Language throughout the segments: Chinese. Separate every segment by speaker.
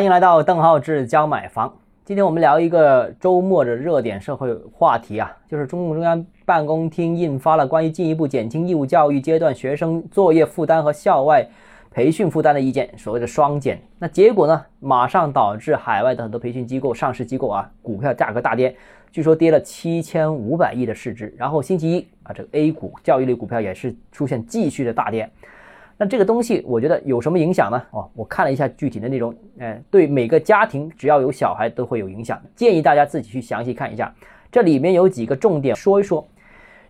Speaker 1: 欢迎来到邓浩志教买房。今天我们聊一个周末的热点社会话题啊，就是中共中央办公厅印发了关于进一步减轻义务教育阶段学生作业负担和校外培训负担的意见，所谓的双减。那结果呢，马上导致海外的很多培训机构、上市机构啊，股票价格大跌，据说跌了七千五百亿的市值。然后星期一啊，这个 A 股教育类股票也是出现继续的大跌。那这个东西，我觉得有什么影响呢？哦，我看了一下具体的内容，哎，对每个家庭只要有小孩都会有影响，建议大家自己去详细看一下。这里面有几个重点说一说。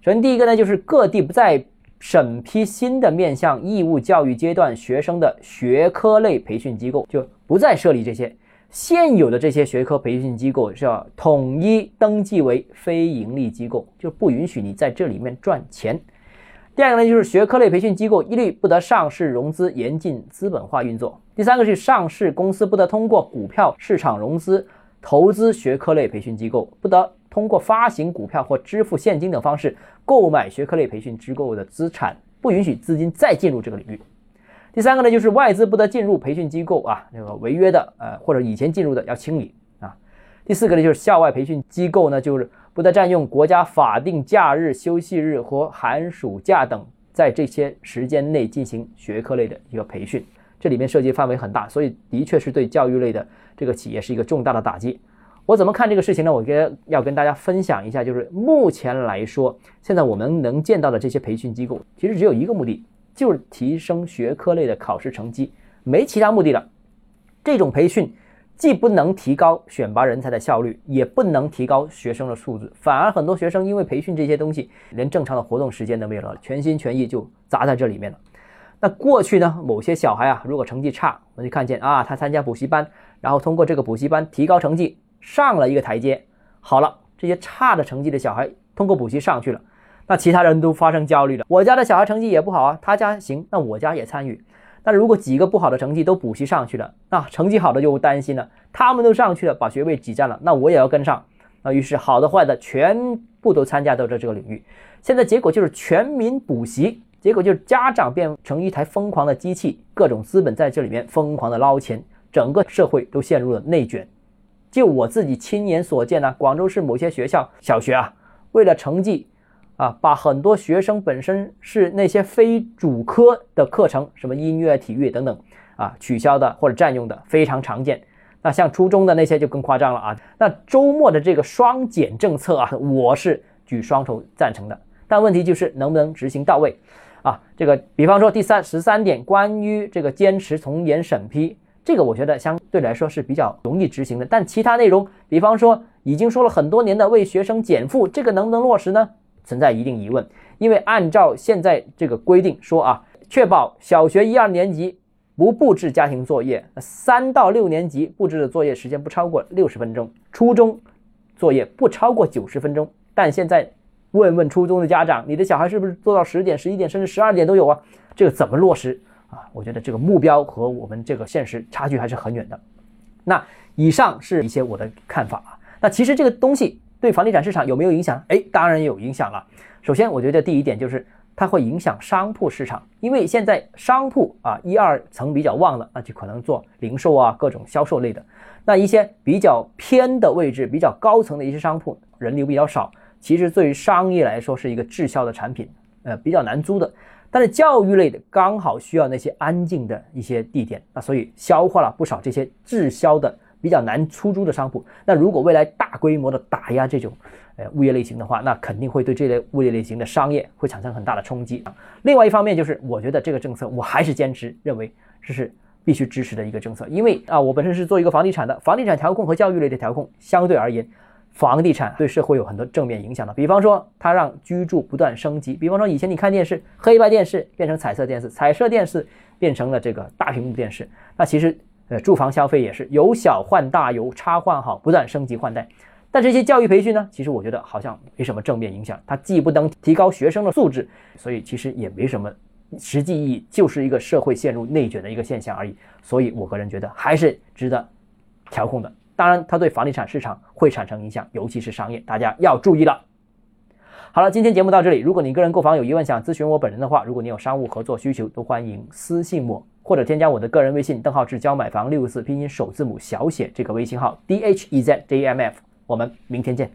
Speaker 1: 首先，第一个呢，就是各地不再审批新的面向义务教育阶段学生的学科类培训机构，就不再设立这些现有的这些学科培训机构是要统一登记为非盈利机构，就不允许你在这里面赚钱。第二个呢，就是学科类培训机构一律不得上市融资，严禁资本化运作。第三个是上市公司不得通过股票市场融资投资学科类培训机构，不得通过发行股票或支付现金等方式购买学科类培训机构的资产，不允许资金再进入这个领域。第三个呢，就是外资不得进入培训机构啊，那个违约的呃或者以前进入的要清理。第四个呢，就是校外培训机构呢，就是。不得占用国家法定假日、休息日和寒暑假等，在这些时间内进行学科类的一个培训，这里面涉及范围很大，所以的确是对教育类的这个企业是一个重大的打击。我怎么看这个事情呢？我跟要跟大家分享一下，就是目前来说，现在我们能见到的这些培训机构，其实只有一个目的，就是提升学科类的考试成绩，没其他目的了。这种培训。既不能提高选拔人才的效率，也不能提高学生的素质，反而很多学生因为培训这些东西，连正常的活动时间都没有了，全心全意就砸在这里面了。那过去呢，某些小孩啊，如果成绩差，我们就看见啊，他参加补习班，然后通过这个补习班提高成绩，上了一个台阶。好了，这些差的成绩的小孩通过补习上去了，那其他人都发生焦虑了。我家的小孩成绩也不好啊，他家行，那我家也参与。那如果几个不好的成绩都补习上去了，那成绩好的就担心了，他们都上去了，把学位挤占了，那我也要跟上。那于是好的坏的全部都参加到这这个领域。现在结果就是全民补习，结果就是家长变成一台疯狂的机器，各种资本在这里面疯狂的捞钱，整个社会都陷入了内卷。就我自己亲眼所见呢，广州市某些学校小学啊，为了成绩。啊，把很多学生本身是那些非主科的课程，什么音乐、体育等等啊，取消的或者占用的非常常见。那像初中的那些就更夸张了啊。那周末的这个双减政策啊，我是举双手赞成的，但问题就是能不能执行到位啊？这个，比方说第三十三点，关于这个坚持从严审批，这个我觉得相对来说是比较容易执行的。但其他内容，比方说已经说了很多年的为学生减负，这个能不能落实呢？存在一定疑问，因为按照现在这个规定说啊，确保小学一二年级不布置家庭作业，三到六年级布置的作业时间不超过六十分钟，初中作业不超过九十分钟。但现在问问初中的家长，你的小孩是不是做到十点、十一点甚至十二点都有啊？这个怎么落实啊？我觉得这个目标和我们这个现实差距还是很远的。那以上是一些我的看法啊。那其实这个东西。对房地产市场有没有影响？哎，当然有影响了。首先，我觉得第一点就是它会影响商铺市场，因为现在商铺啊一二层比较旺了，那就可能做零售啊各种销售类的。那一些比较偏的位置、比较高层的一些商铺，人流比较少，其实对于商业来说是一个滞销的产品，呃，比较难租的。但是教育类的刚好需要那些安静的一些地点，那所以消化了不少这些滞销的。比较难出租的商铺，那如果未来大规模的打压这种，呃物业类型的话，那肯定会对这类物业类型的商业会产生很大的冲击。另外一方面就是，我觉得这个政策我还是坚持认为这是必须支持的一个政策，因为啊，我本身是做一个房地产的，房地产调控和教育类的调控相对而言，房地产对社会有很多正面影响的。比方说，它让居住不断升级，比方说以前你看电视，黑白电视变成彩色电视，彩色电视变成了这个大屏幕电视，那其实。呃，住房消费也是由小换大，由差换好，不断升级换代。但这些教育培训呢，其实我觉得好像没什么正面影响。它既不能提高学生的素质，所以其实也没什么实际意义，就是一个社会陷入内卷的一个现象而已。所以我个人觉得还是值得调控的。当然，它对房地产市场会产生影响，尤其是商业，大家要注意了。好了，今天节目到这里。如果你个人购房有疑问，想咨询我本人的话，如果你有商务合作需求，都欢迎私信我，或者添加我的个人微信，邓浩志教买房六个字拼音首字母小写这个微信号 d h e z j m f。我们明天见。